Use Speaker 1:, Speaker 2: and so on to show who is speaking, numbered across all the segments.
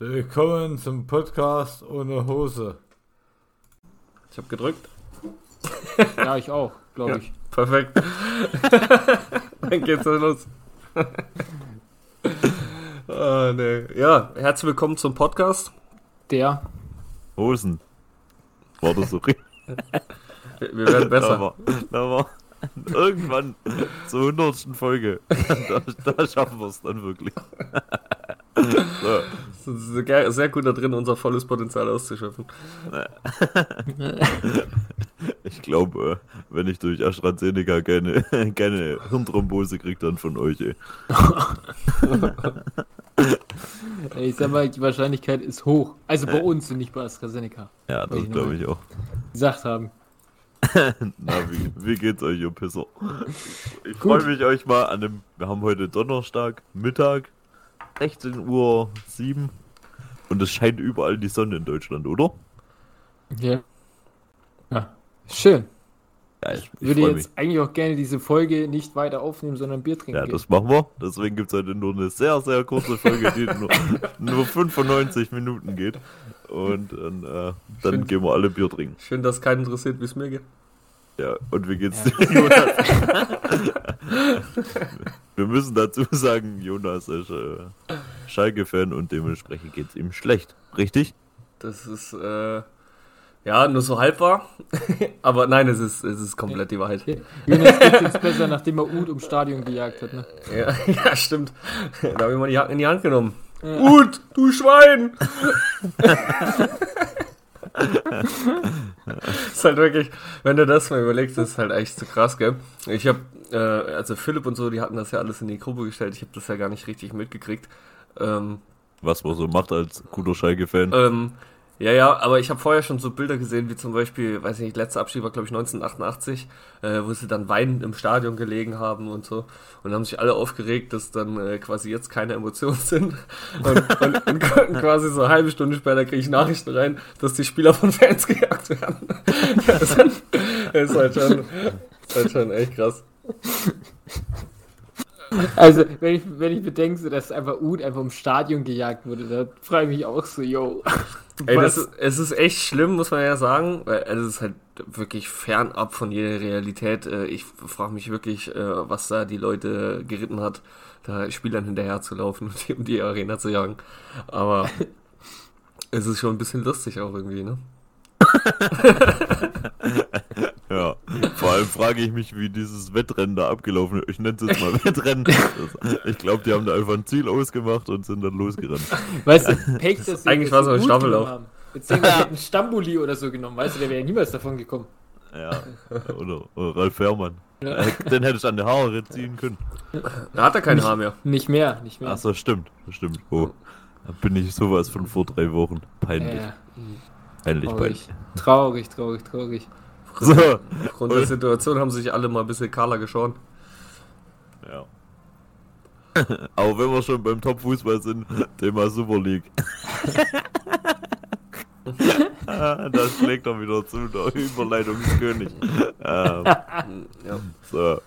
Speaker 1: Willkommen zum Podcast ohne Hose.
Speaker 2: Ich habe gedrückt.
Speaker 3: Ja, ich auch, glaube
Speaker 2: Ja,
Speaker 3: ich.
Speaker 2: perfekt. Dann geht's dann los. ah, nee. Ja, herzlich willkommen zum Podcast.
Speaker 3: Der.
Speaker 4: Hosen. War das so richtig?
Speaker 2: Wir, wir werden besser.
Speaker 4: Aber, aber irgendwann zur hundertsten Folge, da, da schaffen wir es dann wirklich.
Speaker 2: Sehr, sehr gut da drin, unser volles Potenzial auszuschöpfen.
Speaker 4: ich glaube, äh, wenn ich durch AstraZeneca keine, keine Hirnthrombose kriege, dann von euch. Ey.
Speaker 3: Ich sag mal, die Wahrscheinlichkeit ist hoch. Also bei uns und nicht bei AstraZeneca.
Speaker 4: Ja, das glaube ich auch.
Speaker 3: Gesagt haben.
Speaker 4: Na, wie, wie geht's euch, ihr Pisser? Ich freue mich euch mal an dem. Wir haben heute Donnerstag, Mittag, 16 Uhr 7 und es scheint überall die Sonne in Deutschland, oder?
Speaker 3: Ja. Ja. Schön.
Speaker 4: Ja, ich,
Speaker 3: Ich würde jetzt eigentlich auch gerne diese Folge nicht weiter aufnehmen, sondern Bier trinken.
Speaker 4: Ja,
Speaker 3: gehen.
Speaker 4: das machen wir. Deswegen gibt es heute nur eine sehr, sehr kurze Folge, die nur, nur 95 Minuten geht. Und dann, äh, dann
Speaker 2: Schön.
Speaker 4: gehen wir alle Bier trinken.
Speaker 2: Schön, dass keinen interessiert, wie es mir geht.
Speaker 4: Ja, und wie geht's
Speaker 3: Ja.
Speaker 4: dir, Jonas? wir müssen dazu sagen, Jonas ist äh, Schalke-Fan und dementsprechend geht's ihm schlecht. Richtig?
Speaker 2: Das ist, äh, ja, nur so halb wahr. Aber nein, es ist, es ist komplett die Wahrheit.
Speaker 3: Jonas geht jetzt besser, nachdem er Ud ums Stadion gejagt hat. Ne?
Speaker 2: Ja, ja stimmt. Da habe ich mal die Haken in die Hand genommen. Gut, du Schwein! ist halt wirklich, wenn du das mal überlegst, ist halt echt so krass, gell? Ich habe, äh, also Philipp und so, die hatten das ja alles in die Gruppe gestellt. Ich habe das ja gar nicht richtig mitgekriegt. Ähm,
Speaker 4: Was man so macht als guter Schalke-Fan.
Speaker 2: ähm, ja, ja, aber ich habe vorher schon so Bilder gesehen, wie zum Beispiel, weiß ich nicht, letzter Abschied war, glaube ich, 1988, äh, wo sie dann weinend im Stadion gelegen haben und so. Und haben sich alle aufgeregt, dass dann äh, quasi jetzt keine Emotionen sind. Und, und, und quasi so eine halbe Stunde später kriege ich Nachrichten rein, dass die Spieler von Fans gejagt werden. das ist halt, halt schon, das ist halt schon echt krass.
Speaker 3: Also, wenn ich, wenn ich bedenke, so, dass einfach Ud einfach ums Stadion gejagt wurde, da frage ich mich auch so, yo.
Speaker 2: Ey,
Speaker 3: was?
Speaker 2: das ist, es ist echt schlimm, muss man ja sagen, weil es ist halt wirklich fernab von jeder Realität. Äh, Ich frage mich wirklich, äh, was da die Leute geritten hat, da Spielern hinterher zu laufen und die um die Arena zu jagen. Aber es ist schon ein bisschen lustig auch irgendwie, ne?
Speaker 4: Ja, vor allem frage ich mich, wie dieses Wettrennen da abgelaufen ist. Ich nenne es jetzt mal Wettrennen. Das, ich glaube, die haben da einfach ein Ziel ausgemacht und sind dann losgerannt.
Speaker 3: Weißt du, Pech, dass sie
Speaker 2: Eigentlich war es
Speaker 3: sie
Speaker 2: ein Staffellauf.
Speaker 3: genommen haben. Beziehungsweise hätten Stambuli oder so genommen, weißt du, der wäre ja niemals davon gekommen.
Speaker 4: Ja, oder, oder Ralf Herrmann.
Speaker 3: Ja.
Speaker 4: Äh, Den hätte ich an die Haare ziehen können.
Speaker 2: Da hat er kein Haar mehr.
Speaker 3: Nicht mehr, nicht mehr.
Speaker 4: Achso, stimmt. Stimmt. Oh, da bin ich sowas von vor drei Wochen. Peinlich.
Speaker 3: Ja,
Speaker 4: Peinlich, peinlich.
Speaker 3: traurig, traurig, traurig, traurig.
Speaker 4: So,
Speaker 2: Aufgrund der Situation haben sich alle mal ein bisschen kahler geschoren.
Speaker 4: ja. Aber wenn wir schon beim Top-Fußball sind, Thema Super League. Ah, das schlägt er wieder zu, der Überleitungskönig. Ähm,
Speaker 2: Ja.
Speaker 4: so.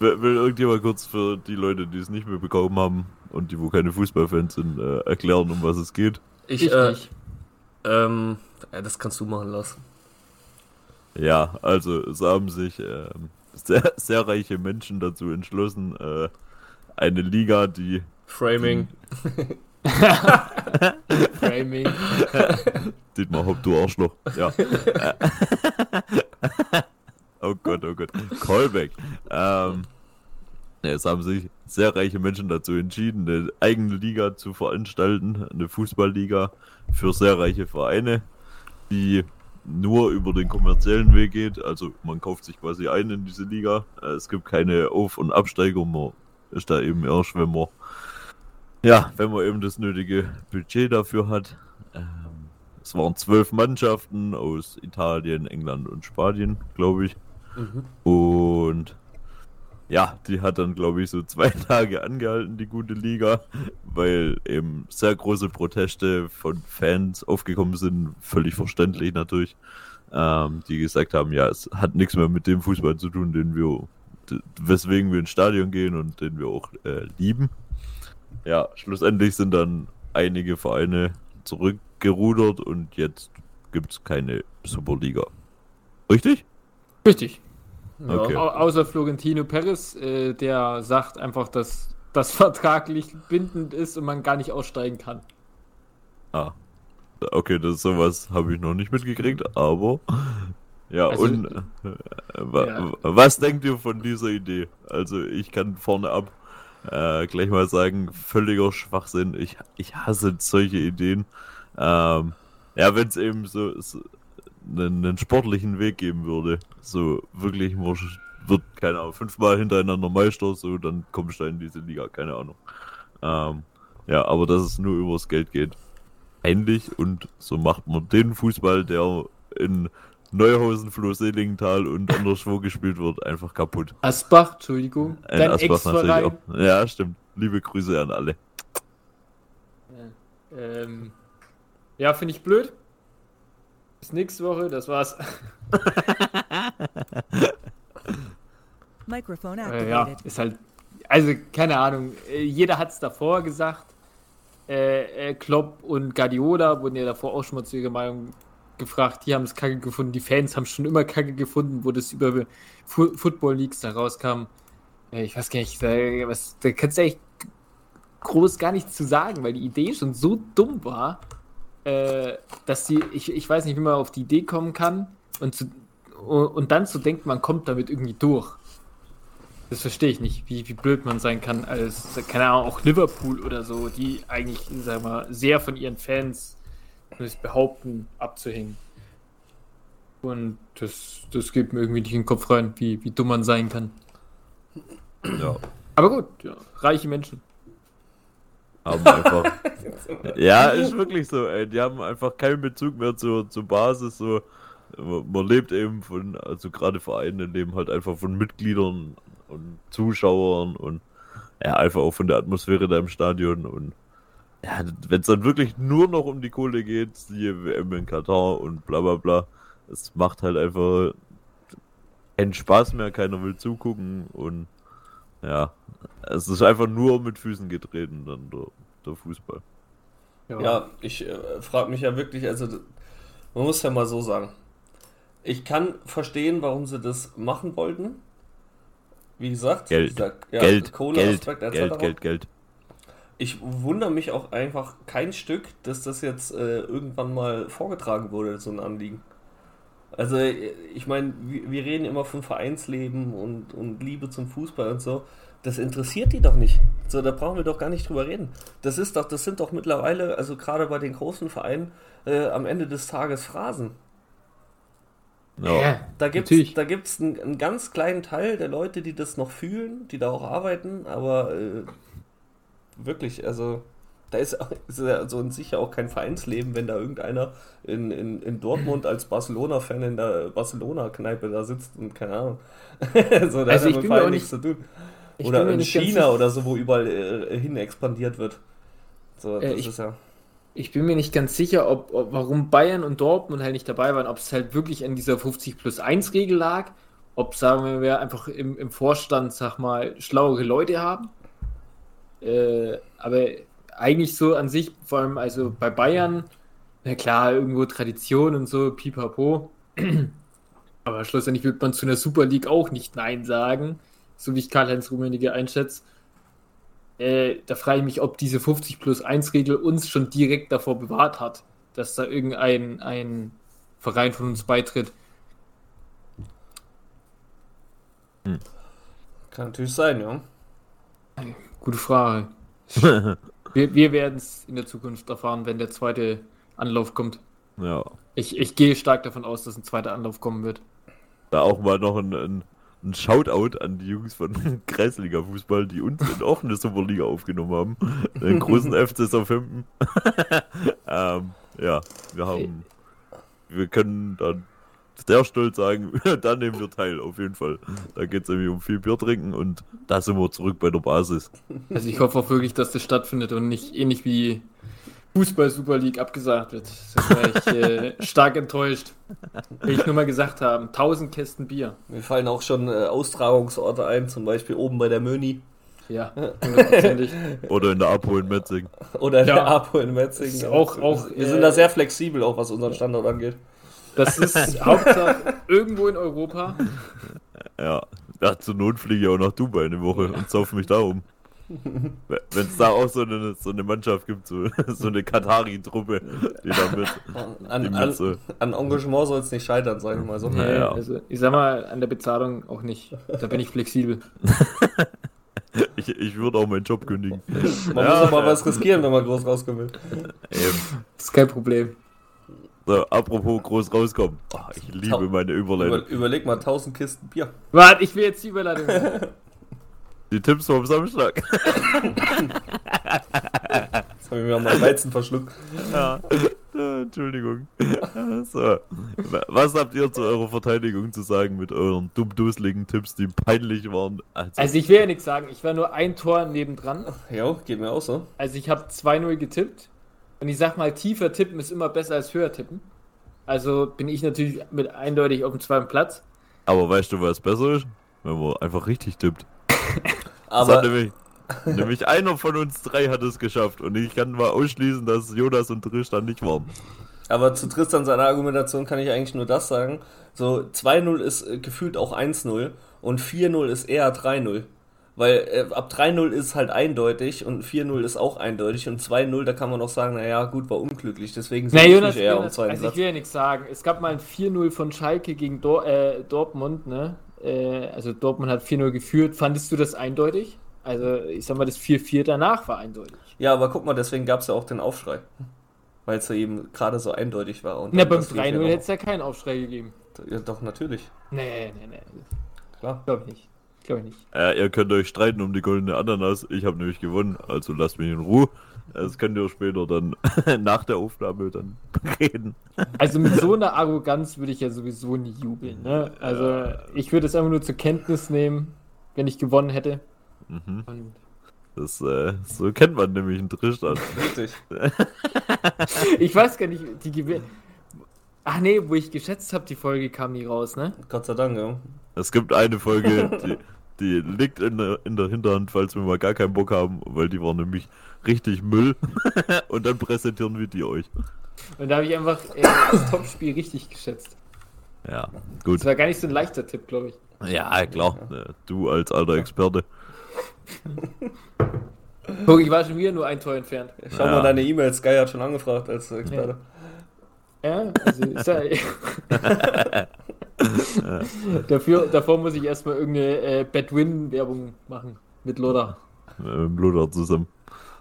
Speaker 4: Will, will irgendjemand kurz für die Leute, die es nicht mehr bekommen haben und die, wo keine Fußballfans sind, äh, erklären, um was es geht?
Speaker 2: Ich,
Speaker 3: Ich
Speaker 2: äh,
Speaker 3: nicht.
Speaker 2: ähm, ja, das kannst du machen lassen.
Speaker 4: Ja, also es haben sich ähm, sehr, sehr reiche Menschen dazu entschlossen, äh, eine Liga, die
Speaker 2: Framing.
Speaker 3: Framing.
Speaker 4: Dietmar Hopp, du Arschloch. Ja. oh Gott, oh Gott. Callback. Ähm, es haben sich sehr reiche Menschen dazu entschieden, eine eigene Liga zu veranstalten, eine Fußballliga für sehr reiche Vereine, die nur über den kommerziellen Weg geht. Also man kauft sich quasi ein in diese Liga. Äh, Es gibt keine Auf- und Absteigung. Man ist da eben erst, wenn man ja, wenn man eben das nötige Budget dafür hat. Ähm, es waren zwölf Mannschaften aus Italien, England und Spanien, glaube ich.
Speaker 2: Mhm.
Speaker 4: Und ja, die hat dann, glaube ich, so zwei Tage angehalten, die gute Liga, weil eben sehr große Proteste von Fans aufgekommen sind, völlig verständlich natürlich, ähm, die gesagt haben, ja, es hat nichts mehr mit dem Fußball zu tun, den wir, weswegen wir ins Stadion gehen und den wir auch äh, lieben. Ja, schlussendlich sind dann einige Vereine zurückgerudert und jetzt gibt es keine Superliga. Richtig?
Speaker 3: Richtig.
Speaker 2: Ja.
Speaker 4: Okay.
Speaker 3: Au außer Florentino Perez, äh, der sagt einfach, dass das vertraglich bindend ist und man gar nicht aussteigen kann.
Speaker 4: Ah. Okay, das sowas habe ich noch nicht mitgekriegt, aber ja,
Speaker 3: Also,
Speaker 4: und äh, wa
Speaker 3: ja.
Speaker 4: was denkt ihr von dieser Idee? Also ich kann vorne ab äh, gleich mal sagen, völliger Schwachsinn. Ich, ich hasse solche Ideen. Ähm, ja, wenn es eben so, so einen, einen sportlichen Weg geben würde, so wirklich man sch- wird, keine Ahnung, fünfmal hintereinander Meister, so, dann kommst du in diese Liga, keine Ahnung. Ähm, ja, aber dass es nur übers Geld geht. Ähnlich und so macht man den Fußball, der in Neuhausen, Floh-Selingenthal und anderswo gespielt wird, einfach kaputt.
Speaker 3: Asbach, Entschuldigung,
Speaker 4: Ein
Speaker 3: dein
Speaker 4: Asbach natürlich auch. Ja, stimmt. Liebe Grüße an alle.
Speaker 3: Ähm, ja, finde ich blöd. Bis nächste Woche, das war's.
Speaker 5: Microphone
Speaker 3: Äh, ja,
Speaker 5: activated.
Speaker 3: ist halt. Also, keine Ahnung. äh, Jeder hat es davor gesagt. Äh, äh, Klopp und Guardiola wurden ja davor auch schon mal zu ihrer Meinung gefragt. Die haben es kacke gefunden. Die Fans haben schon immer kacke gefunden, wo das über Fu Football Leagues da rauskam. Ich weiß gar nicht, da, was, da kannst du echt groß gar nichts zu sagen, weil die Idee schon so dumm war, äh, dass die, ich, ich weiß nicht, wie man auf die Idee kommen kann und, zu, und dann zu denken, man kommt damit irgendwie durch. Das verstehe ich nicht, wie, wie blöd man sein kann als, keine Ahnung, auch Liverpool oder so, die eigentlich, sag mal, sehr von ihren Fans behaupten, abzuhängen. Und das, das geht mir irgendwie nicht in den Kopf rein, wie, wie dumm man sein kann.
Speaker 4: Ja,
Speaker 3: Aber gut, ja, reiche Menschen.
Speaker 4: Haben einfach. ja, ist wirklich so, ey. Die haben einfach keinen Bezug mehr zur, zur Basis. So, man lebt eben von, also gerade Vereine leben halt einfach von Mitgliedern und Zuschauern und ja, einfach auch von der Atmosphäre da im Stadion und ja, wenn es dann wirklich nur noch um die Kohle geht, siehe WM in Katar und bla bla bla, es macht halt einfach keinen Spaß mehr, keiner will zugucken und ja, es ist einfach nur mit Füßen getreten dann der, der Fußball.
Speaker 2: Ja, ich äh, frage mich ja wirklich, also man muss ja mal so sagen. Ich kann verstehen, warum sie das machen wollten. Wie gesagt,
Speaker 4: Geld,
Speaker 2: dieser, ja,
Speaker 4: Geld, Geld. Geld, Geld, Geld.
Speaker 2: Ich wundere mich auch einfach kein Stück, dass das jetzt äh, irgendwann mal vorgetragen wurde, so ein Anliegen. Also, ich meine, wir, reden immer von Vereinsleben und, und Liebe zum Fußball und so. Das interessiert die doch nicht. So, da brauchen wir doch gar nicht drüber reden. Das ist doch, das sind doch mittlerweile, also gerade bei den großen Vereinen, äh, am Ende des Tages Phrasen.
Speaker 4: Ja,
Speaker 2: Da gibt es da gibt's einen, einen ganz kleinen Teil der Leute, die das noch fühlen, die da auch arbeiten, aber äh, wirklich, also da ist, ist ja so in sich ja auch kein Vereinsleben, wenn da irgendeiner in, in, in Dortmund als Barcelona-Fan in der Barcelona-Kneipe da sitzt und keine Ahnung. so, da
Speaker 3: Also
Speaker 2: hat
Speaker 3: ich bin mir auch
Speaker 2: nichts zu tun. Oder in China
Speaker 3: sicher-
Speaker 2: oder so, wo überall äh, hin expandiert wird. So,
Speaker 3: Äh,
Speaker 2: das
Speaker 3: ich-
Speaker 2: ist ja.
Speaker 3: Ich bin mir nicht ganz sicher, ob, ob warum Bayern und Dortmund halt nicht dabei waren, ob es halt wirklich an dieser 50 plus 1 Regel lag, ob, sagen wir, einfach im, im Vorstand, sag mal, schlauere Leute haben. Äh, aber eigentlich so an sich, vor allem also bei Bayern, na klar, irgendwo Tradition und so, pipapo. Aber schlussendlich wird man zu einer Super League auch nicht Nein sagen, so wie ich Karl-Heinz Rummenigge einschätze. Äh, da frage ich mich, ob diese 50 plus 1 Regel uns schon direkt davor bewahrt hat, dass da irgendein ein Verein von uns beitritt.
Speaker 2: Kann natürlich sein, ja.
Speaker 3: Gute Frage. Wir, wir werden es in der Zukunft erfahren, wenn der zweite Anlauf kommt.
Speaker 4: ja.
Speaker 3: Ich, ich gehe stark davon aus, dass ein zweiter Anlauf kommen wird.
Speaker 4: Da auch mal noch ein, ein, ein Shoutout an die Jungs von Kreisliga-Fußball, die uns in auch eine Superliga aufgenommen haben. Den großen FC Southampton. ähm, ja, wir haben, wir können dann sehr stolz sagen, da nehmen wir teil, auf jeden Fall. Da geht es nämlich um viel Bier trinken und da sind wir zurück bei der Basis.
Speaker 3: Also ich hoffe auch wirklich, dass das stattfindet und nicht ähnlich wie Fußball Super League abgesagt wird. Da wäre ich äh, stark enttäuscht. Will ich nur mal gesagt haben, 1000 Kästen Bier.
Speaker 2: Mir fallen auch schon äh, Austragungsorte ein, zum Beispiel oben bei der Möni.
Speaker 3: Ja, hundertprozentig.
Speaker 4: Oder in der Apo in Metzing.
Speaker 2: Oder der
Speaker 3: Ja.
Speaker 2: Apo in Metzingen.
Speaker 3: Auch- auch,
Speaker 2: Wir
Speaker 3: äh,
Speaker 2: sind da sehr flexibel, auch was unseren Standort angeht.
Speaker 3: Das ist Hauptsache irgendwo in Europa.
Speaker 4: Ja. ja, zur Not fliege ich auch nach Dubai eine Woche und sauf mich da um. Wenn es da auch so eine, so eine Mannschaft gibt, so, so eine Katari-Truppe, die da mit. Die
Speaker 2: An,
Speaker 4: mit
Speaker 2: an,
Speaker 4: so,
Speaker 2: an Engagement soll es nicht scheitern, sag ich mal so.
Speaker 4: Ja, ja.
Speaker 3: Also, ich sag mal, an der Bezahlung auch nicht. Da bin ich flexibel.
Speaker 4: ich, ich würde auch meinen Job kündigen.
Speaker 2: Man muss
Speaker 4: Ja,
Speaker 2: doch mal
Speaker 4: ja.
Speaker 2: was riskieren, wenn man groß rauskommen will.
Speaker 4: Eben.
Speaker 3: Das ist kein Problem.
Speaker 4: So, apropos groß rauskommen. Oh, ich liebe meine Überleitung.
Speaker 2: Über, überleg mal 1000 Kisten Bier.
Speaker 3: Warte, ich will jetzt die Überleitung. machen.
Speaker 4: Die Tipps vom Samstag.
Speaker 2: Jetzt habe ich mir auch mal Weizen verschluckt.
Speaker 4: Ja. Entschuldigung. So. Was habt ihr zu eurer Verteidigung zu sagen mit euren dummduseligen Tipps, die peinlich waren? Also,
Speaker 3: Also ich will ja nichts sagen. Ich war nur ein Tor nebendran.
Speaker 2: Ja, geht mir auch so.
Speaker 3: Also ich habe 2-0 getippt. Und ich sag mal, tiefer tippen ist immer besser als höher tippen. Also bin ich natürlich mit eindeutig auf dem zweiten Platz.
Speaker 4: aber weißt du, was besser ist? Wenn man einfach richtig tippt. Das hat
Speaker 2: Aber
Speaker 4: nämlich, nämlich einer von uns drei hat es geschafft. Und ich kann mal ausschließen, dass Jonas und Tristan nicht waren.
Speaker 2: Aber zu Tristan seiner Argumentation kann ich eigentlich nur das sagen. So, 2-0 ist äh, gefühlt auch 1-0 und 4-0 ist eher 3-0. Weil äh, ab 3-0 ist halt eindeutig und 4-0 ist auch eindeutig und 2-0, da kann man auch sagen, naja, gut, war unglücklich. Deswegen
Speaker 3: Na,
Speaker 2: sehe ich eher
Speaker 3: Jonas
Speaker 2: zweiten
Speaker 3: also ich
Speaker 2: Platz.
Speaker 3: will ja nichts sagen. Es gab mal ein 4-0 von Schalke gegen Dor äh, Dortmund, ne? Äh, also Dortmund hat 4-0 geführt. Fandest du das eindeutig? Also ich sag mal, das 4-4 danach war eindeutig.
Speaker 2: Ja, aber guck mal, deswegen gab es ja auch den Aufschrei. Weil es ja eben gerade so eindeutig war. Und
Speaker 3: Na, beim
Speaker 2: das
Speaker 3: 3-0
Speaker 2: 4-4
Speaker 3: hätte es ja keinen Aufschrei gegeben.
Speaker 2: Ja, doch, natürlich.
Speaker 3: Nee, nee, nee.
Speaker 2: Klar.
Speaker 3: Glaube ich nicht. Glaube ich nicht.
Speaker 4: Äh, ihr könnt euch streiten um die goldene Ananas. Ich habe nämlich gewonnen, also lasst mich in Ruhe. Das könnt ihr später dann nach der Aufnahme dann reden.
Speaker 3: Also mit so einer Arroganz würde ich ja sowieso nie jubeln. Ne? Also ich würde es einfach nur zur Kenntnis nehmen, wenn ich gewonnen hätte.
Speaker 4: Mhm.
Speaker 3: Und
Speaker 4: Das, äh, so kennt man nämlich einen Tristan.
Speaker 2: Richtig.
Speaker 3: ich weiß gar nicht, die Gewinn. Ach nee, wo ich geschätzt habe, die Folge kam nie raus, ne?
Speaker 2: Gott sei Dank, ja.
Speaker 4: Es gibt eine Folge, die, die liegt in der, in der Hinterhand, falls wir mal gar keinen Bock haben, weil die war nämlich richtig Müll. Und dann präsentieren wir die euch.
Speaker 3: Und da habe ich einfach äh, das Topspiel richtig geschätzt.
Speaker 4: Ja, gut.
Speaker 3: Das war gar nicht so ein leichter Tipp, glaube ich.
Speaker 4: Ja, klar. Äh, Du als alter Experte.
Speaker 3: Guck, ich war schon wieder nur ein Tor entfernt.
Speaker 2: Schau
Speaker 4: Ja.
Speaker 2: mal deine E-Mails. Sky hat schon angefragt als Experte.
Speaker 3: Ja, also ist ja, Dafür, davor muss ich erstmal irgendeine äh, Badwin-Werbung machen mit Loda.
Speaker 4: Äh, Mit Bluder zusammen.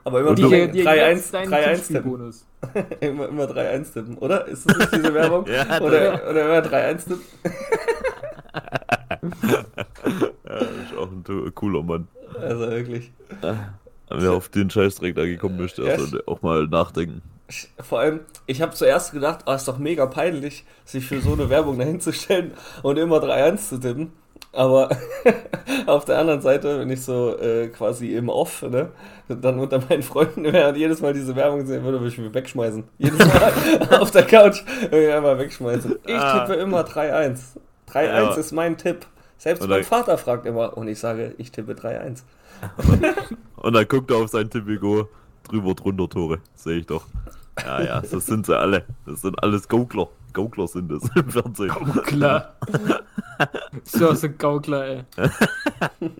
Speaker 2: Aber immer
Speaker 4: Und
Speaker 3: Die,
Speaker 4: du-
Speaker 3: die, die
Speaker 2: 3-1
Speaker 3: jetzt deinen
Speaker 2: 3-1 tippen. Immer, immer 3-1 tippen, oder? Ist das nicht diese Werbung?
Speaker 4: Ja,
Speaker 2: oder, oder immer 3-1 tippen?
Speaker 4: Ja, ist auch ein cooler Mann.
Speaker 2: Also wirklich.
Speaker 4: Wer auf den Scheißdreck da gekommen ist, der
Speaker 2: Ja.
Speaker 4: sollte auch mal nachdenken.
Speaker 2: Vor allem, ich habe zuerst gedacht, oh, ist doch mega peinlich, sich für so eine Werbung dahinzustellen und immer 3-1 zu tippen. Aber auf der anderen Seite, wenn ich so äh, quasi im Off, ne, dann unter meinen Freunden wäre und jedes Mal diese Werbung sehen würde, würde ich mich wegschmeißen. Jedes Mal auf der Couch würde ich einfach wegschmeißen. Ich
Speaker 4: Ah.
Speaker 2: tippe immer 3-1. 3-1
Speaker 4: Ja.
Speaker 2: ist mein Tipp. Selbst mein Vater fragt immer und ich sage, ich tippe 3-1.
Speaker 4: Und dann guckt er auf sein Tippigo, drüber, drunter Tore. Sehe ich doch. Ja, ja, das sind sie alle. Das sind alles Gaukler. Gaukler sind es im Fernsehen.
Speaker 3: Klar. so so ein Gaukler, ey.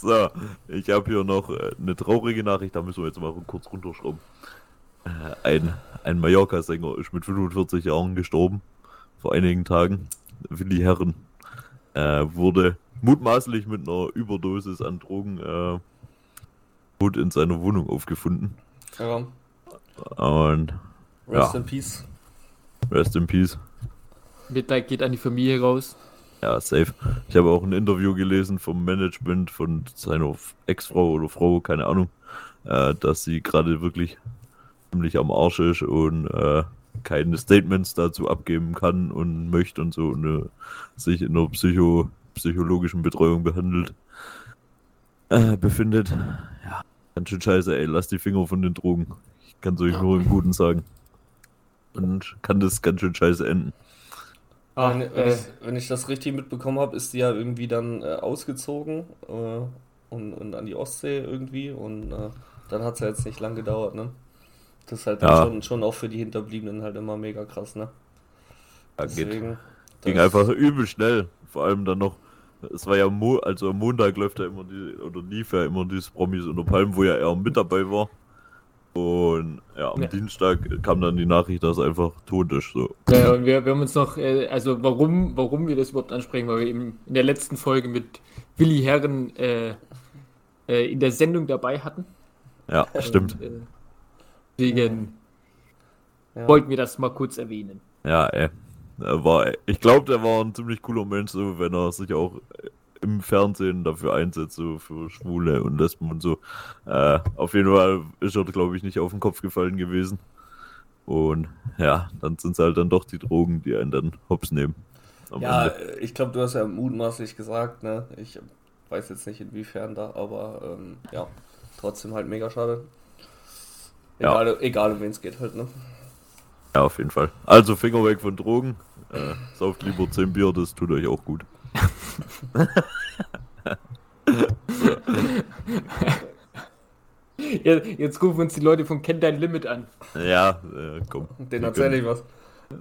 Speaker 4: So, ich habe hier noch äh, eine traurige Nachricht, da müssen wir jetzt mal kurz runterschrauben. Äh, Ein, ein Mallorca-Sänger ist mit 45 Jahren gestorben, vor einigen Tagen. Willi Herren äh, wurde mutmaßlich mit einer Überdosis an Drogen äh, tot in seiner Wohnung aufgefunden.
Speaker 2: Ja,
Speaker 4: Und
Speaker 2: rest
Speaker 4: Ja.
Speaker 2: in peace.
Speaker 4: rest in peace.
Speaker 3: Mitleid geht an die Familie raus.
Speaker 4: Ja, safe. Ich habe auch ein Interview gelesen vom Management von seiner Ex-Frau oder Frau, keine Ahnung, äh, dass sie gerade wirklich ziemlich am Arsch ist und äh, keine Statements dazu abgeben kann und möchte und so und äh, sich in einer Psycho psychologischen Betreuung behandelt äh, befindet. Ja, ganz schön scheiße, ey. Lass die Finger von den Drogen. Ich kann es euch nur im Guten sagen. Und kann das ganz schön scheiße enden.
Speaker 3: Ach,
Speaker 2: wenn, wenn,
Speaker 3: äh,
Speaker 2: ich, wenn ich das richtig mitbekommen habe, ist die ja irgendwie dann äh, ausgezogen. Äh, und, und an die Ostsee irgendwie und äh, dann hat es ja jetzt nicht lang gedauert, ne? Das ist halt
Speaker 4: Ja.
Speaker 2: schon, schon auch für die Hinterbliebenen halt immer mega krass, ne?
Speaker 4: Ja, geht.
Speaker 2: Deswegen,
Speaker 4: Ging einfach übel schnell. Vor allem dann noch, es war ja, Mo also am Montag läuft ja immer die, oder lief ja immer dieses Promis unter Palmen, wo ja er mit dabei war. Und ja, am
Speaker 3: Ja.
Speaker 4: Dienstag kam dann die Nachricht, dass er einfach tot ist. So.
Speaker 3: Ja, und wir, wir haben uns noch, äh, also warum, warum wir das überhaupt ansprechen, weil wir eben in der letzten Folge mit Willi Herren äh, äh, in der Sendung dabei hatten.
Speaker 4: Ja, stimmt.
Speaker 3: Und, äh, deswegen
Speaker 2: Ja.
Speaker 3: wollten wir das mal kurz erwähnen.
Speaker 4: Ja, ey. Er war, ich glaube, der war ein ziemlich cooler Mensch, so, wenn er sich auch im Fernsehen dafür einsetzt, so für Schwule und Lesben und so. Äh, auf jeden Fall ist er, glaube ich, nicht auf den Kopf gefallen gewesen. Und ja, dann sind es halt dann doch die Drogen, die einen dann hops nehmen.
Speaker 2: Ja,
Speaker 4: Ende.
Speaker 2: ich glaube, du hast ja mutmaßlich gesagt, ne? Ich weiß jetzt nicht inwiefern da, aber ähm, ja, trotzdem halt mega schade.
Speaker 4: Ja.
Speaker 2: Egal, egal um wen es geht halt, ne?
Speaker 4: ja, auf jeden Fall. Also Finger weg von Drogen. Äh, sauft lieber 10 Bier, das tut euch auch gut.
Speaker 3: Jetzt rufen uns die Leute von Kenn Dein Limit an.
Speaker 4: Ja, äh, komm.
Speaker 2: Den erzähle ich was.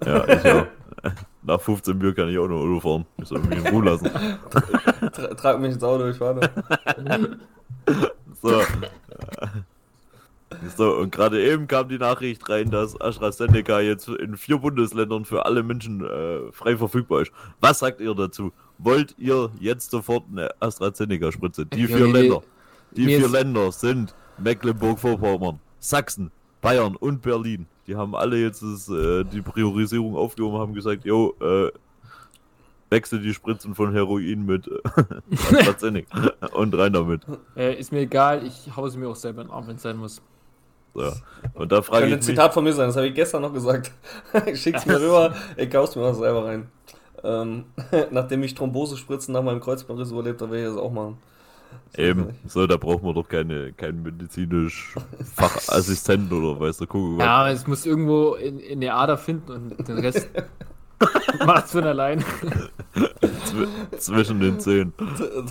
Speaker 4: Ja, ich auch. Nach 15 Bier kann ich auch noch Auto fahren. Ich soll mich in Ruhe lassen.
Speaker 2: Tra trag mich ins Auto, ich warte.
Speaker 4: So. So, und gerade eben kam die Nachricht rein, dass AstraZeneca jetzt in vier Bundesländern für alle Menschen äh, frei verfügbar ist. Was sagt ihr dazu? Wollt ihr jetzt sofort eine AstraZeneca-Spritze? Die
Speaker 3: Ja,
Speaker 4: vier
Speaker 3: nee,
Speaker 4: Länder. Die vier
Speaker 3: ist-
Speaker 4: Länder sind Mecklenburg-Vorpommern, Sachsen, Bayern und Berlin. Die haben alle jetzt das, äh, die Priorisierung aufgehoben, haben gesagt, jo, äh, wechsel die Spritzen von Heroin mit äh, AstraZeneca und rein damit.
Speaker 3: Äh, ist mir egal, ich hause mir auch selber in den Arm, wenn es sein muss.
Speaker 4: So. Und da frage
Speaker 2: Könnte
Speaker 4: ich
Speaker 2: ein
Speaker 4: mich,
Speaker 2: Zitat von mir sein, das habe ich gestern noch gesagt. ich schick's mir rüber, ich kauf's mir was selber rein. Ähm, nachdem ich Thrombosespritzen nach meinem Kreuzbandriss überlebt habe, werde ich das auch machen. So
Speaker 4: Eben, so, da braucht man doch keine, keinen medizinisch Fachassistent oder weiß der Kuckuck. was.
Speaker 3: Ja, aber es muss irgendwo in, in der Ader finden und den Rest macht's von allein.
Speaker 4: Zw zwischen den Zehen.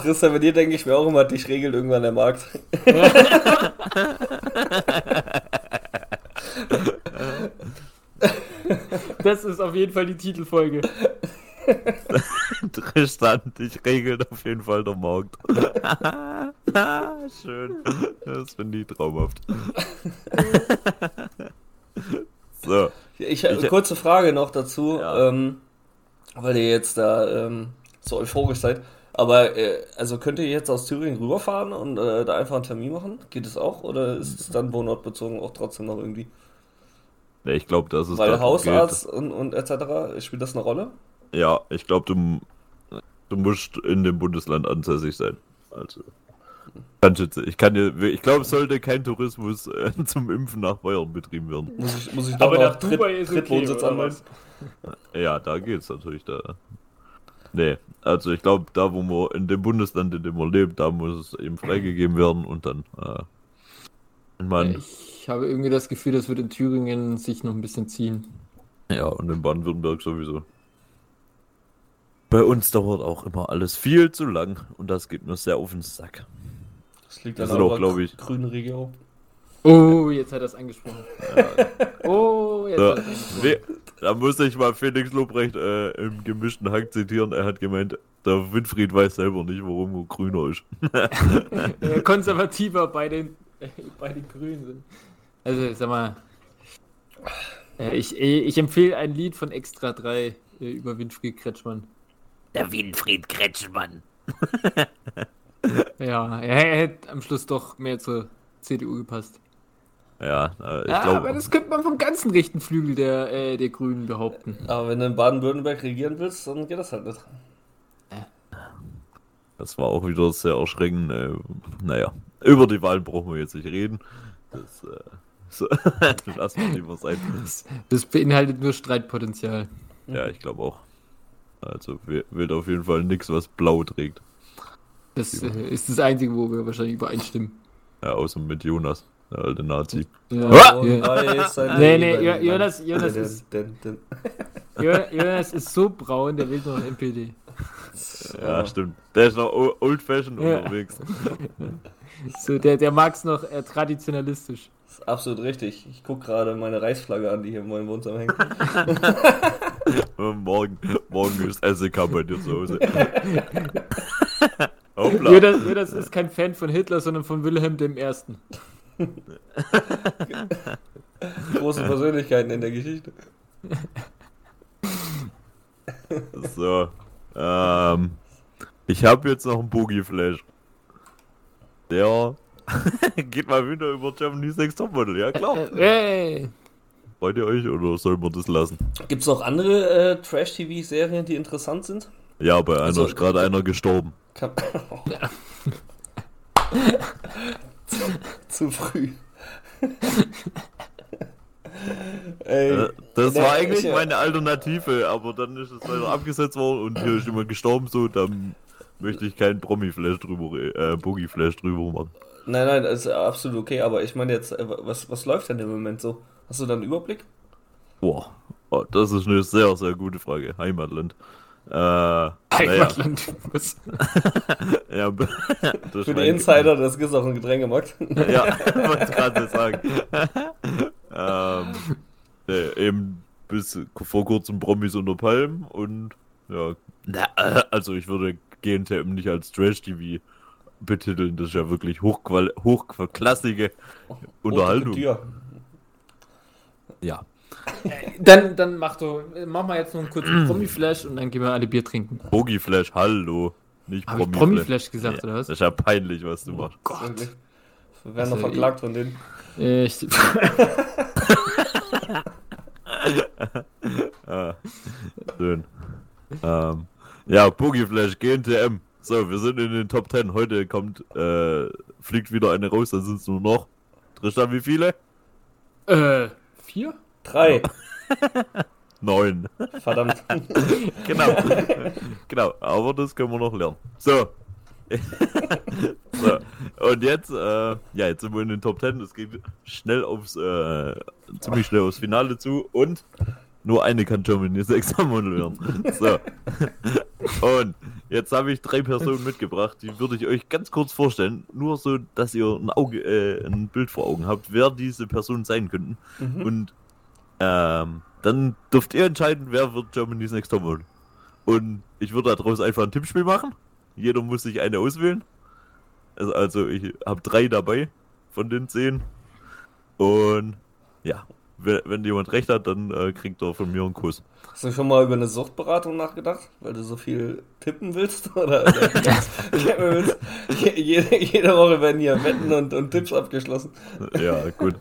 Speaker 2: Tristan, bei dir denke ich mir auch immer, dich regelt irgendwann der Markt.
Speaker 3: Das ist auf jeden Fall die Titelfolge.
Speaker 4: Tristan, dich regelt auf jeden Fall der Markt. Schön. Das finde ich traumhaft. so,
Speaker 2: Ich,
Speaker 4: Ich-
Speaker 2: kurze Frage noch dazu,
Speaker 4: Ja.
Speaker 2: ähm, weil ihr jetzt da ähm, so euphorisch seid. Aber äh, also könnt ihr jetzt aus Thüringen rüberfahren und äh, da einfach einen Termin machen? Geht es auch? Oder ist es dann wohnortbezogen auch trotzdem noch irgendwie?
Speaker 4: ne, ich glaube, das ist
Speaker 2: Weil Hausarzt und, und etc. spielt das eine Rolle?
Speaker 4: Ja, ich glaube, du, du musst in dem Bundesland ansässig sein. Also. Jetzt, ich kann dir, ich glaube, es sollte kein Tourismus äh, zum Impfen nach Bayern betrieben werden.
Speaker 2: Muss ich, muss ich
Speaker 3: Aber nach Dubai ist okay,
Speaker 2: Drittwohnsitz
Speaker 3: oder
Speaker 2: anmelden?
Speaker 4: Ja, da geht's natürlich da. Nee, also ich glaube, da wo man in dem Bundesland, in dem man lebt, da muss es eben freigegeben werden und dann, äh, ich mein,
Speaker 3: Ich habe irgendwie das Gefühl, das wird in Thüringen sich noch ein bisschen ziehen.
Speaker 4: ja, und in Baden-Württemberg sowieso. Bei uns dauert auch immer alles viel zu lang und das geht mir sehr auf den Sack.
Speaker 2: Das liegt
Speaker 4: Wir
Speaker 2: an
Speaker 4: ich-
Speaker 2: grünen Regierung.
Speaker 3: Oh, jetzt hat er es angesprochen. Oh, jetzt
Speaker 4: Ja,
Speaker 3: hat er angesprochen.
Speaker 4: da muss ich mal Felix Lobrecht äh, im gemischten Hack zitieren. Er hat gemeint, der Winfried weiß selber nicht, warum er grüner ist.
Speaker 3: konservativer bei den, äh, bei den Grünen sind. Also, sag mal, äh, ich, ich empfehle ein Lied von Extra 3 äh, über Winfried Kretschmann.
Speaker 5: Der Winfried Kretschmann.
Speaker 3: Ja, er, hätte am Schluss doch mehr zur CDU gepasst.
Speaker 4: Ja, äh, ich
Speaker 3: ja,
Speaker 4: glaube.
Speaker 3: aber das könnte man vom ganzen rechten Flügel der, äh, der Grünen behaupten.
Speaker 2: Aber wenn du in Baden-Württemberg regieren willst, dann geht das halt nicht.
Speaker 4: Das war auch wieder sehr erschreckend. Äh, naja, über die Wahlen brauchen wir jetzt nicht reden. Das äh, so, lassen wir lieber sein.
Speaker 3: Das beinhaltet nur Streitpotenzial.
Speaker 4: Ja, ich glaube auch. Also wi- wird auf jeden Fall nichts, was blau trägt.
Speaker 3: Das äh, ist das Einzige, wo wir wahrscheinlich übereinstimmen.
Speaker 4: Ja, außer mit Jonas, der alte Nazi.
Speaker 3: Ja,
Speaker 4: Ah!
Speaker 2: Und
Speaker 3: ja. Nee, nee, Jo-. Jonas- Jonas ist- Jonas ist so braun, der wählt noch NPD.
Speaker 4: Ja, stimmt. Der ist noch old fashioned
Speaker 3: Ja.
Speaker 4: unterwegs.
Speaker 3: So, der, der mag es noch äh, traditionalistisch.
Speaker 2: Das ist absolut richtig. Ich gucke gerade meine Reichsflagge an, die hier in meinem Wohnzimmer hängt.
Speaker 4: Morgen, morgen ist SEK bei dir zu Hause. Hoppla.
Speaker 3: Jödas ist kein Fan von Hitler, sondern von Wilhelm I.
Speaker 2: Große Persönlichkeiten in der Geschichte.
Speaker 4: So. Ähm, ich habe jetzt noch einen Boogie Flash. Der geht mal wieder über Germany's Next Topmodel. Ja klar.
Speaker 3: Hey.
Speaker 4: Freut ihr euch oder soll man das lassen?
Speaker 2: Gibt es noch andere äh, Trash-TV-Serien, die interessant sind?
Speaker 4: Ja, bei einer
Speaker 2: Also-
Speaker 4: ist gerade einer gestorben.
Speaker 2: Kann zu, zu früh. Ey,
Speaker 4: Äh, Das war eigentlich
Speaker 2: ich, äh,
Speaker 4: meine Alternative, aber dann ist es leider abgesetzt worden und hier ist jemand gestorben, so, dann möchte ich keinen Promi-Flash drüber, äh, Boogie-Flash drüber machen.
Speaker 2: Nein, nein, das ist absolut okay, aber ich meine jetzt, äh, was, was läuft denn im Moment so? Hast du da einen Überblick?
Speaker 4: Boah, oh, das ist eine sehr, sehr gute Frage. Heimatland. Äh, naja,
Speaker 3: Heimatland. Was?
Speaker 4: ja, das
Speaker 2: Für die Insider, das ist auch ein Getränkemarkt.
Speaker 4: Ja, wollte ich gerade sagen. ähm, nee, eben bis vor kurzem Promis unter Palm und ja, na, äh, also ich würde GNTM nicht als Trash-TV betiteln, das ist ja wirklich hochqual hochklassige Unterhaltung.
Speaker 2: Haute Couture.
Speaker 4: Ja.
Speaker 3: Dann, dann mach doch, mach mal jetzt noch einen kurzen Promi-Flash und dann gehen wir alle Bier trinken.
Speaker 4: Boogie Flash, hallo. Nicht
Speaker 3: Habe ich
Speaker 4: Promi-Flash.
Speaker 3: Promi-Flash gesagt, oder was?
Speaker 4: Das ist ja peinlich, was du machst.
Speaker 2: Wirklich. Wir werden noch
Speaker 3: Also,
Speaker 2: verklagt von denen.
Speaker 3: Ich,
Speaker 4: Ah, schön. Ähm, ja, Boogie Flash, GNTM. So, wir sind in den Top 10. Heute kommt, äh, fliegt wieder eine raus, dann sind es nur noch. Tristan, wie viele?
Speaker 3: äh, vier?
Speaker 2: Drei.
Speaker 4: Neun.
Speaker 2: Verdammt.
Speaker 4: genau. genau, aber das können wir noch lernen. So. so. Und jetzt, äh, ja, jetzt sind wir in den Top 10. Es geht schnell aufs, äh, ziemlich schnell aufs Finale zu und nur eine kann Germany's Topmodel werden. So. Und jetzt habe ich drei Personen mitgebracht, die würde ich euch ganz kurz vorstellen, nur so, dass ihr ein Auge, äh, ein Bild vor Augen habt, wer diese Personen sein könnten. Und ähm, dann dürft ihr entscheiden, wer wird Germany's Next Topmodel. Und ich würde daraus einfach ein Tippspiel machen. Jeder muss sich eine auswählen. Also, also ich habe drei dabei von den zehn. Und ja, wenn, jemand recht hat, dann äh, kriegt er von mir einen Kuss.
Speaker 2: Hast du schon mal über eine Suchtberatung nachgedacht? Weil du so viel tippen willst? Oder, oder jede, jede Woche werden hier Wetten und, und Tipps abgeschlossen.
Speaker 4: Ja, gut.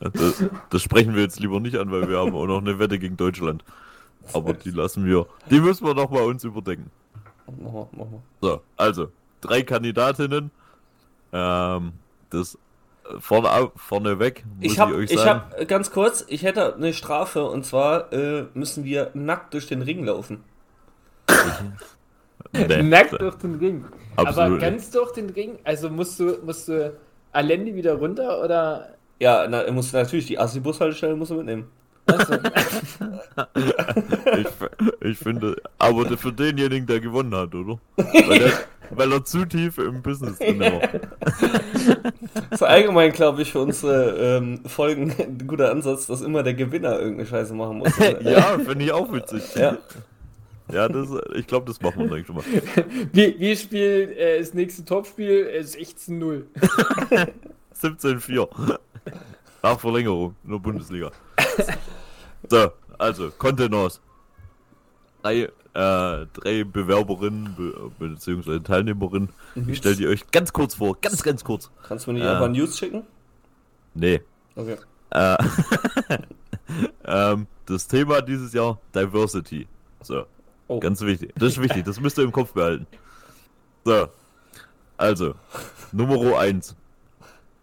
Speaker 4: Das, das sprechen wir jetzt lieber nicht an, weil wir haben auch noch eine Wette gegen Deutschland. Aber die lassen wir. Die müssen wir noch mal uns überdenken.
Speaker 2: Mach mach mal.
Speaker 4: So, also, drei Kandidatinnen. Ähm, das äh, vorne, au- vorne weg, muss
Speaker 2: Ich
Speaker 4: ich,
Speaker 2: habe,
Speaker 4: euch
Speaker 2: ich
Speaker 4: sagen.
Speaker 2: habe, ganz kurz, ich hätte eine Strafe und zwar äh, müssen wir nackt durch den Ring laufen.
Speaker 4: Nee,
Speaker 3: Nackt durch den Ring. Aber
Speaker 4: Absolut
Speaker 3: ganz durch den Ring? Also musst du, musst du Alendi wieder runter oder?
Speaker 2: Ja, na, er muss natürlich die Assi-Bushaltestelle muss er mitnehmen.
Speaker 3: Achso.
Speaker 4: ich, ich finde, aber für denjenigen, der gewonnen hat, oder? Weil, der, weil er zu tief im Business drin war.
Speaker 2: Das ist allgemein, glaube ich, für unsere ähm, Folgen ein guter Ansatz, dass immer der Gewinner irgendeine Scheiße machen muss.
Speaker 4: Ja, finde ich auch witzig.
Speaker 2: Ja.
Speaker 4: Ja, das, ich glaube, das machen wir dann schon mal.
Speaker 3: Wir, wir spielen äh, das nächste Topspiel äh, 16-0.
Speaker 4: 17-4. Nach Verlängerung der Bundesliga. So, also, Contenance. Drei, äh, drei Bewerberinnen be beziehungsweise Teilnehmerinnen. Ich stelle die euch ganz kurz vor, ganz, ganz kurz.
Speaker 2: Kannst du mir nicht
Speaker 4: Ja.
Speaker 2: einfach News schicken?
Speaker 4: Nee.
Speaker 2: Okay.
Speaker 4: Äh, ähm, das Thema dieses Jahr Diversity. So,
Speaker 2: Oh.
Speaker 4: ganz wichtig. Das ist wichtig, das müsst ihr im Kopf behalten. So, also, Nummer 1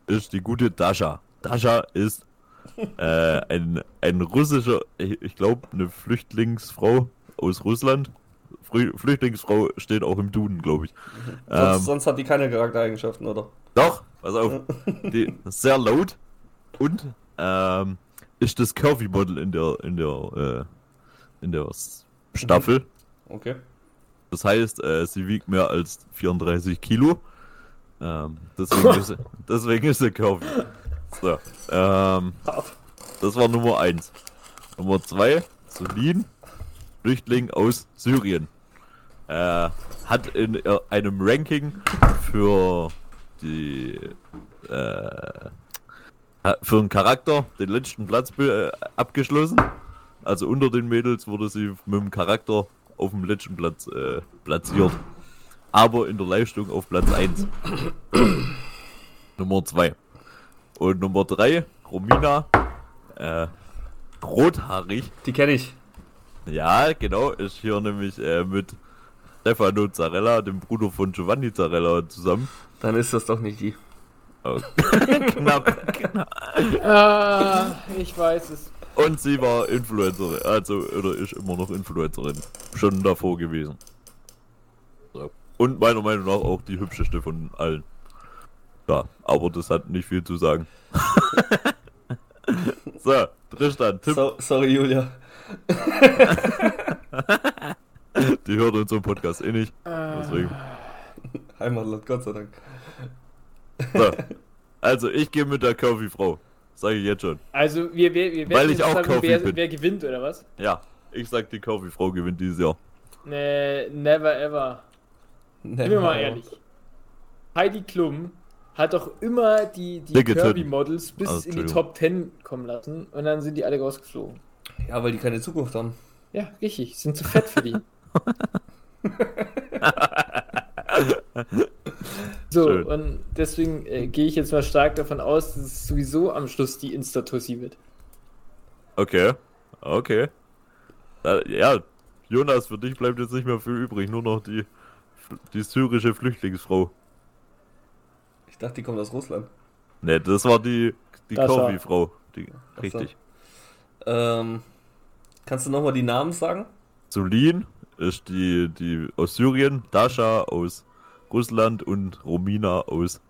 Speaker 4: ist die gute Dasha. Dasha ist äh, ein, ein russischer, ich, glaube, eine Flüchtlingsfrau aus Russland. Flü Flüchtlingsfrau steht auch im Duden, glaube ich.
Speaker 2: Sonst,
Speaker 4: Ähm,
Speaker 2: sonst hat die keine Charaktereigenschaften, oder?
Speaker 4: doch, pass auf. Die ist sehr laut und ähm, ist das Curvy Model in der in der äh, in der Staffel.
Speaker 2: Okay.
Speaker 4: Das heißt, äh, sie wiegt mehr als 34 Kilo. Ähm, deswegen, ist, deswegen ist sie curvy. So, ähm, das war Nummer 1. Nummer 2, Solin, Flüchtling aus Syrien. Äh, hat in äh, einem Ranking für die äh, für einen Charakter den letzten Platz äh, abgeschlossen. Also unter den Mädels wurde sie mit dem Charakter auf dem letzten Platz äh, platziert. Aber in der Leistung auf Platz 1. Nummer 2. Und Nummer 3, Romina, äh, rothaarig.
Speaker 2: Die kenne ich.
Speaker 4: Ja, genau, ist hier nämlich äh, mit Stefano Zarella, dem Bruder von Giovanni Zarella, zusammen.
Speaker 2: Dann ist das doch nicht die.
Speaker 4: Oh. Knapp.
Speaker 3: Ah, ich weiß es.
Speaker 4: Und sie war Influencerin, also oder ist immer noch Influencerin. Schon davor gewesen. Und meiner Meinung nach auch die hübscheste von allen. Ja, aber das hat nicht viel zu sagen. so, Tristan, Tipp,
Speaker 2: So, sorry, Julia.
Speaker 4: die hört unseren Podcast eh nicht. Deswegen.
Speaker 2: Heimatland, Gott sei Dank.
Speaker 4: So. Also, ich gehe mit der Curvy-Frau. Sage ich jetzt schon.
Speaker 3: Also, wir, wir, wir
Speaker 4: Weil
Speaker 3: werden
Speaker 4: ich auch
Speaker 3: sagen, wer,
Speaker 4: bin.
Speaker 3: wer gewinnt, oder was?
Speaker 4: Ja, ich sag, die Curvy-Frau gewinnt dieses Jahr.
Speaker 3: Nee, never ever. Sind wir mal ehrlich. Heidi Klum hat doch immer die, die. Kirby-Models bis
Speaker 4: Also,
Speaker 3: in die. Top 10 kommen lassen und dann sind die alle rausgeflogen.
Speaker 2: Ja, weil die keine Zukunft haben.
Speaker 3: Ja, richtig. Sind zu fett für die. so,
Speaker 4: Schön.
Speaker 3: und deswegen äh, gehe ich jetzt mal stark davon aus, dass es sowieso am Schluss die Instatussi wird.
Speaker 4: Okay, okay. Äh, Ja, Jonas, für dich bleibt jetzt nicht mehr viel übrig, nur noch die, die syrische Flüchtlingsfrau.
Speaker 2: Ich dachte, die kommt aus Russland.
Speaker 4: Ne, das war die, die
Speaker 2: so.
Speaker 4: richtig.
Speaker 2: Ähm, kannst du nochmal die Namen sagen?
Speaker 4: Solin ist die, die aus Syrien, Dasha aus Russland und Romina aus,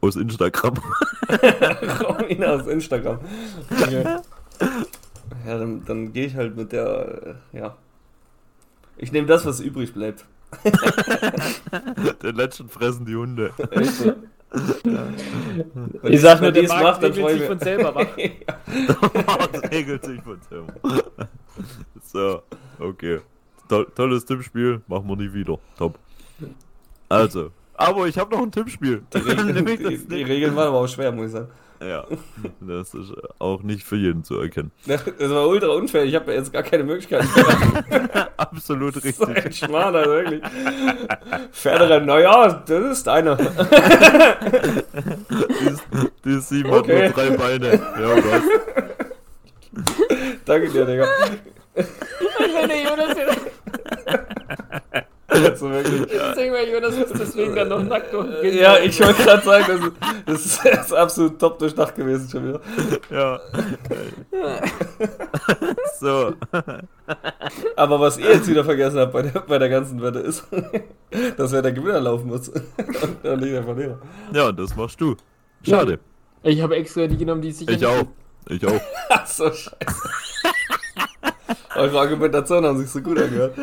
Speaker 4: aus Instagram.
Speaker 2: Romina aus Instagram. Okay. Ja, dann, dann gehe ich halt mit der, äh, ja. Ich nehme das, was übrig bleibt.
Speaker 4: Den letzten fressen die Hunde.
Speaker 3: Ich sag nur,
Speaker 2: die
Speaker 3: der
Speaker 2: es
Speaker 3: Markt
Speaker 2: macht, dann
Speaker 3: regelt
Speaker 2: freue
Speaker 3: sich
Speaker 2: ich
Speaker 3: von
Speaker 2: mich.
Speaker 3: selber wach.
Speaker 4: Das regelt sich von selber. So, okay. To tolles Tippspiel, machen wir nie wieder. Top. Also, aber ich habe noch ein Tippspiel.
Speaker 2: Die,
Speaker 4: Nämlich
Speaker 2: die. Regeln waren aber auch schwer, muss ich sagen.
Speaker 4: Ja, das ist auch nicht für jeden zu erkennen.
Speaker 2: Das war ultra unfair. Ich habe jetzt gar keine Möglichkeit.
Speaker 4: Absolut
Speaker 2: So
Speaker 4: richtig.
Speaker 2: ein Schmarrn, also wirklich. Pferderennen, naja, das ist einer.
Speaker 4: Die, die sieben
Speaker 2: Okay.
Speaker 4: hat nur drei Beine. Ja, was?
Speaker 2: Danke dir, Digga.
Speaker 3: Wenn der Jonas jetzt,
Speaker 2: Also wirklich.
Speaker 3: deswegen, weil Jonas ist deswegen dann noch nackt und
Speaker 2: Ja, ich wollte gerade sagen, das ist, das ist absolut top durchdacht gewesen schon wieder.
Speaker 4: Ja. So,
Speaker 2: Aber was ihr jetzt wieder vergessen habt bei der, bei der ganzen Wette ist, dass wer der Gewinner laufen muss. Und und nicht der Verlierer.
Speaker 4: ja, und das machst du. Schade.
Speaker 3: Ich habe extra die genommen, die sich
Speaker 4: Ich auch. Ich auch.
Speaker 2: Ach so, scheiße. Eure Argumentation haben sich so gut angehört.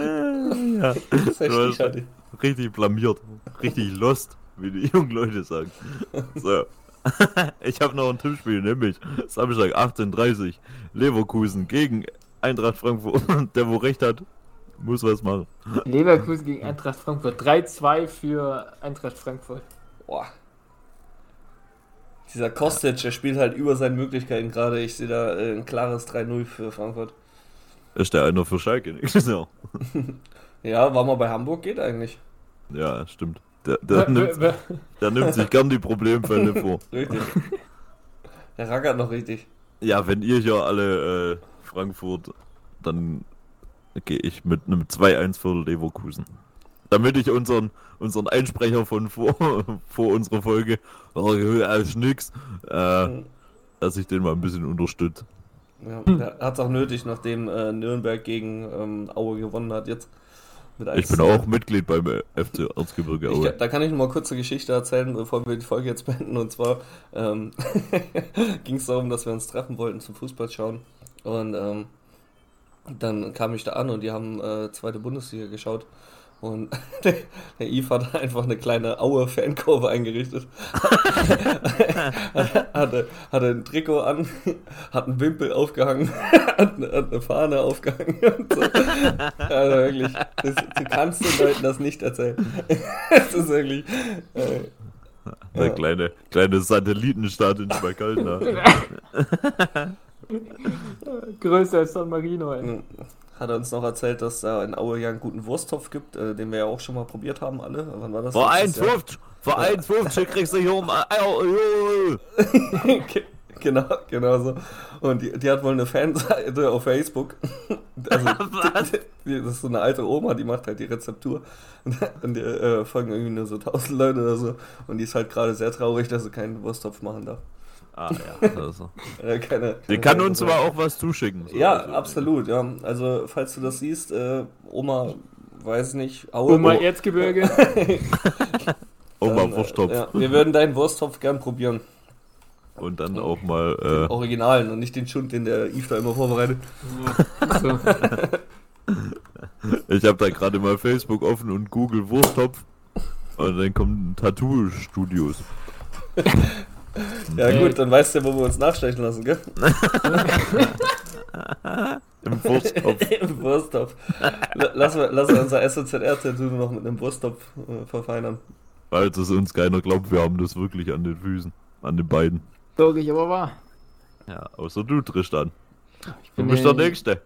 Speaker 4: Ja.
Speaker 2: Das ist echt
Speaker 4: Du
Speaker 2: schade.
Speaker 4: richtig blamiert. Richtig lost, wie die jungen Leute sagen. So. Ich habe noch ein Tippspiel, nämlich Samstag 18.30 Leverkusen gegen Eintracht Frankfurt. Der, wo recht hat, muss was machen.
Speaker 3: Leverkusen gegen Eintracht Frankfurt. 3-2 für Eintracht Frankfurt.
Speaker 2: Boah. Dieser Kostic, der spielt halt über seinen Möglichkeiten gerade. Ich sehe da äh, ein klares 3-0 für Frankfurt.
Speaker 4: Ist der einer für Schalke Jahr?
Speaker 2: Ja, war mal bei Hamburg, geht eigentlich.
Speaker 4: Ja, stimmt. Der, der, nimmt,
Speaker 3: Wer-
Speaker 4: der nimmt sich gern die Problemfälle vor.
Speaker 2: Richtig. Der rackert noch richtig.
Speaker 4: Ja, wenn ihr hier alle äh, Frankfurt, dann gehe ich mit einem 2-1 für Leverkusen. Damit ich unseren, unseren Einsprecher von vor, vor unserer Folge, oh, ist nix, äh, dass ich den mal ein bisschen unterstütze.
Speaker 2: Ja, der hat es auch nötig, nachdem äh, Nürnberg gegen ähm, Aue gewonnen hat jetzt.
Speaker 4: Ich bin
Speaker 2: 1-2.
Speaker 4: auch Mitglied beim äh, FC Erzgebirge Aue.
Speaker 2: da kann ich noch mal kurz eine Geschichte erzählen, bevor wir die Folge jetzt beenden. Und zwar ähm, ging es darum, dass wir uns treffen wollten zum Fußball schauen. Und ähm, dann kam ich da an und die haben äh, zweite Bundesliga geschaut. Und der, der Yves hat einfach eine kleine Aue-Fankurve eingerichtet. hatte, hatte ein Trikot an, hat einen Wimpel aufgehangen, hat eine, hat eine Fahne aufgehangen und so. Also wirklich, das, du kannst den Leuten das nicht erzählen. Das ist wirklich. Äh,
Speaker 4: Eine
Speaker 2: Ja.
Speaker 4: kleine, kleine Satellitenstadt in Schmalkalden.
Speaker 3: Größer als San Marino, ey.
Speaker 2: Hat er uns noch erzählt, dass da in Aue ja einen guten Wursttopf gibt, äh, den wir ja auch schon mal probiert haben, alle. Wann war das?
Speaker 4: Vor
Speaker 2: Letztes Jahr?
Speaker 4: 1,50 für 1,50 kriegst du hier um
Speaker 2: genau, genau so. Und die, die hat wohl eine Fanseite auf Facebook. Also, die, das ist so eine alte Oma, die macht halt die Rezeptur. Und die äh, folgen irgendwie nur so 1000 Leute oder so. Und die ist halt gerade sehr traurig, dass sie keinen Wursttopf machen darf.
Speaker 4: Ah ja, also.
Speaker 2: Äh, keine,
Speaker 4: Die
Speaker 2: keine-
Speaker 4: kann uns aber auch was zuschicken. so.
Speaker 2: Ja,
Speaker 4: Also,
Speaker 2: absolut, ja. Also, falls du das siehst, äh, Oma, weiß nicht, Aue.
Speaker 3: Oma
Speaker 2: Oh,
Speaker 3: Erzgebirge.
Speaker 4: Oma
Speaker 2: dann, äh,
Speaker 4: Wursttopf.
Speaker 2: Ja, wir würden deinen Wursttopf gern probieren.
Speaker 4: Und dann auch mal. Äh,
Speaker 2: Originalen und nicht den Schund, den der Yves da immer vorbereitet.
Speaker 3: so.
Speaker 4: ich habe da gerade mal Facebook offen und Google Wursttopf. Und dann kommen Tattoo-Studios.
Speaker 2: Ja gut, dann weißt du, wo wir uns nachstechen lassen, gell?
Speaker 4: Im Wursttopf.
Speaker 2: Im Wursttopf. La- Lassen wir, lassen wir unser SOZR-Tattoo noch mit einem Wursttopf äh, verfeinern.
Speaker 4: Falls es uns keiner glaubt, wir haben das wirklich an den Füßen. An den beiden.
Speaker 3: Logisch, aber wahr.
Speaker 4: Ja, außer du, Tristan.
Speaker 3: Ich
Speaker 4: Du
Speaker 3: bin
Speaker 4: bist
Speaker 3: äh,
Speaker 4: der Nächste.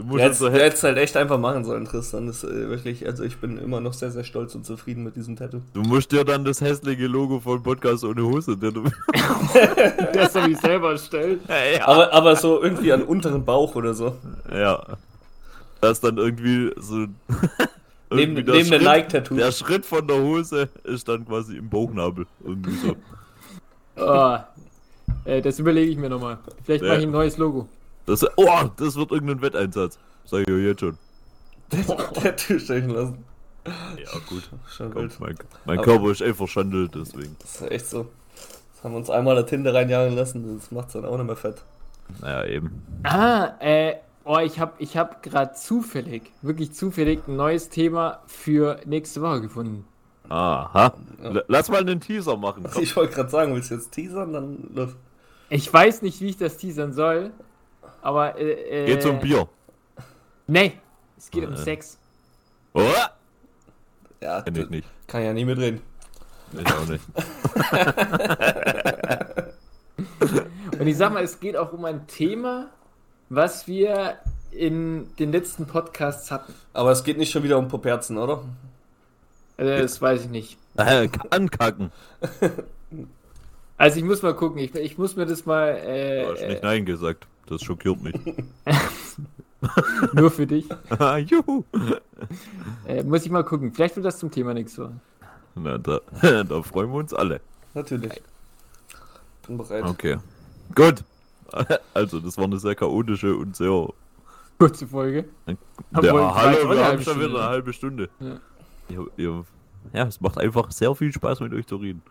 Speaker 4: Du musst
Speaker 2: hättest,
Speaker 4: so
Speaker 2: du hättest halt echt einfach machen sollen, Tristan. Das ist äh, wirklich, also ich bin immer noch sehr, sehr stolz und zufrieden mit diesem Tattoo.
Speaker 4: Du musst dir dann das hässliche Logo von Podcast ohne Hose. Der du
Speaker 3: der soll mich selber stellt.
Speaker 4: ja.
Speaker 2: Aber, aber so irgendwie an unteren Bauch oder so.
Speaker 4: ja. Das ist dann irgendwie so.
Speaker 2: Neben,
Speaker 4: irgendwie der
Speaker 2: neben dem
Speaker 4: Schritt-
Speaker 2: Nike-Tattoo.
Speaker 4: Der Schritt von der Hose ist dann quasi im Bauchnabel. Irgendwie so.
Speaker 3: Oh, äh, das überlege ich mir nochmal. Vielleicht
Speaker 4: Ja.
Speaker 3: mache ich ein neues Logo.
Speaker 4: Das, oh, das wird irgendein Wetteinsatz. Sag ich euch jetzt schon.
Speaker 2: Tattoo stechen lassen.
Speaker 4: Ja, gut.
Speaker 2: Schon
Speaker 4: Komm, mein, mein
Speaker 2: Aber-
Speaker 4: Körper ist eh verschandelt, deswegen.
Speaker 2: Das ist echt so. Das haben wir uns einmal der Tinte reinjagen lassen, das macht's dann auch nicht mehr fett.
Speaker 4: Naja, eben.
Speaker 3: Ah, äh, oh, ich habe ich hab gerade zufällig, wirklich zufällig ein neues Thema für nächste Woche gefunden.
Speaker 4: Aha. L- Lass mal einen Teaser machen. Komm.
Speaker 2: Ich wollte gerade sagen, willst du jetzt teasern? Dann los.
Speaker 3: Ich weiß nicht, wie ich das teasern soll, aber äh, äh,
Speaker 4: Geht zum Bier.
Speaker 3: Nee, es geht um
Speaker 4: Äh.
Speaker 3: Sex.
Speaker 4: Oh,
Speaker 2: Ja,
Speaker 4: kenn ich nicht.
Speaker 2: kann ja nie mitreden.
Speaker 4: Ich auch nicht.
Speaker 3: Und ich sag mal, es geht auch um ein Thema, was wir in den letzten Podcasts hatten.
Speaker 2: Aber es geht nicht schon wieder um Poperzen, oder?
Speaker 3: Also, das weiß ich nicht.
Speaker 4: Äh, ankacken.
Speaker 3: Also ich muss mal gucken, ich, ich muss mir das mal
Speaker 4: Du hast
Speaker 3: äh,
Speaker 4: nicht Nein gesagt. Das schockiert mich.
Speaker 3: nur für dich.
Speaker 4: Ah, Juhu.
Speaker 3: Äh, muss ich mal gucken. Vielleicht wird das zum Thema nichts so.
Speaker 4: Na, da, da freuen wir uns alle.
Speaker 2: Natürlich. Bin bereit.
Speaker 4: Okay. Gut. Also, das war eine sehr chaotische und sehr.
Speaker 3: Kurze Folge.
Speaker 4: Ja,
Speaker 3: auch
Speaker 4: hallo,
Speaker 3: eine
Speaker 4: wir haben
Speaker 3: halbe
Speaker 4: schon wieder
Speaker 3: Stunde.
Speaker 4: eine halbe Stunde.
Speaker 3: Ja.
Speaker 4: Ihr, ja, es macht einfach sehr viel Spaß mit euch zu reden.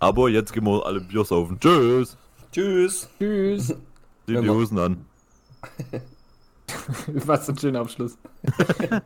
Speaker 4: Aber jetzt gehen wir alle Bier saufen. Tschüss.
Speaker 2: Tschüss.
Speaker 3: Tschüss.
Speaker 4: Zieh die Hosen an.
Speaker 3: Was ein schöner Abschluss.